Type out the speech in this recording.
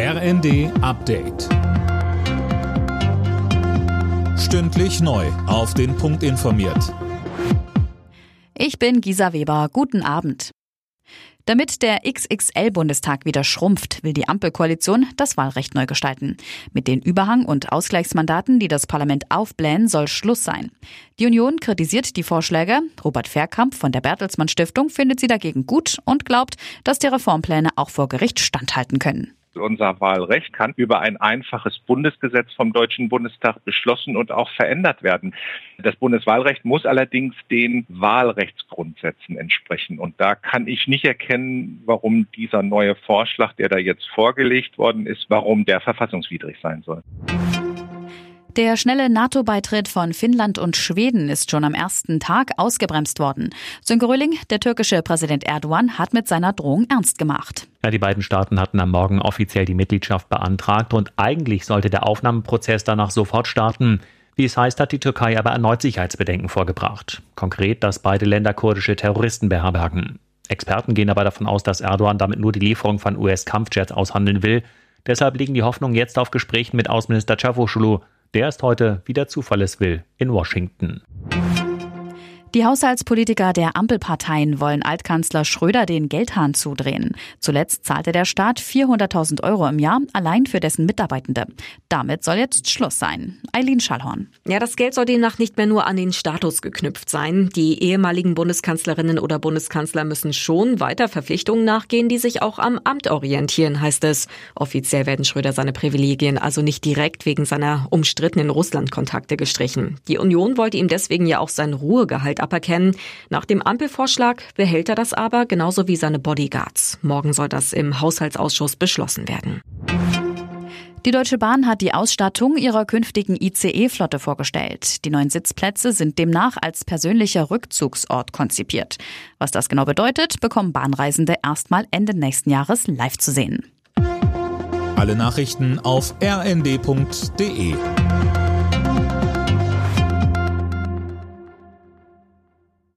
RND Update. Stündlich neu. Auf den Punkt informiert. Ich bin Gisa Weber. Guten Abend. Damit der XXL-Bundestag wieder schrumpft, will die Ampelkoalition das Wahlrecht neu gestalten. Mit den Überhang- und Ausgleichsmandaten, die das Parlament aufblähen, soll Schluss sein. Die Union kritisiert die Vorschläge. Robert Verkamp von der Bertelsmann Stiftung findet sie dagegen gut und glaubt, dass die Reformpläne auch vor Gericht standhalten können. Unser Wahlrecht kann über ein einfaches Bundesgesetz vom Deutschen Bundestag beschlossen und auch verändert werden. Das Bundeswahlrecht muss allerdings den Wahlrechtsgrundsätzen entsprechen. Und da kann ich nicht erkennen, warum dieser neue Vorschlag, der da jetzt vorgelegt worden ist, warum der verfassungswidrig sein soll. Der schnelle NATO-Beitritt von Finnland und Schweden ist schon am ersten Tag ausgebremst worden. Sönke der türkische Präsident Erdogan, hat mit seiner Drohung ernst gemacht. Ja, die beiden Staaten hatten am Morgen offiziell die Mitgliedschaft beantragt und eigentlich sollte der Aufnahmeprozess danach sofort starten. Wie es heißt, hat die Türkei aber erneut Sicherheitsbedenken vorgebracht. Konkret, dass beide Länder kurdische Terroristen beherbergen. Experten gehen aber davon aus, dass Erdogan damit nur die Lieferung von US-Kampfjets aushandeln will. Deshalb liegen die Hoffnungen jetzt auf Gesprächen mit Außenminister Cavusoglu. Der ist heute, wie der Zufall es will, in Washington. Die Haushaltspolitiker der Ampelparteien wollen Altkanzler Schröder den Geldhahn zudrehen. Zuletzt zahlte der Staat 400.000 Euro im Jahr allein für dessen Mitarbeitende. Damit soll jetzt Schluss sein. Eileen Schallhorn. Ja, das Geld soll demnach nicht mehr nur an den Status geknüpft sein. Die ehemaligen Bundeskanzlerinnen oder Bundeskanzler müssen schon weiter Verpflichtungen nachgehen, die sich auch am Amt orientieren, heißt es. Offiziell werden Schröder seine Privilegien also nicht direkt wegen seiner umstrittenen Russlandkontakte gestrichen. Die Union wollte ihm deswegen ja auch sein Ruhegehalt Geld aberkennen. Nach dem Ampelvorschlag behält er das aber, genauso wie seine Bodyguards. Morgen soll das im Haushaltsausschuss beschlossen werden. Die Deutsche Bahn hat die Ausstattung ihrer künftigen ICE-Flotte vorgestellt. Die neuen Sitzplätze sind demnach als persönlicher Rückzugsort konzipiert. Was das genau bedeutet, bekommen Bahnreisende erstmal Ende nächsten Jahres live zu sehen. Alle Nachrichten auf rnd.de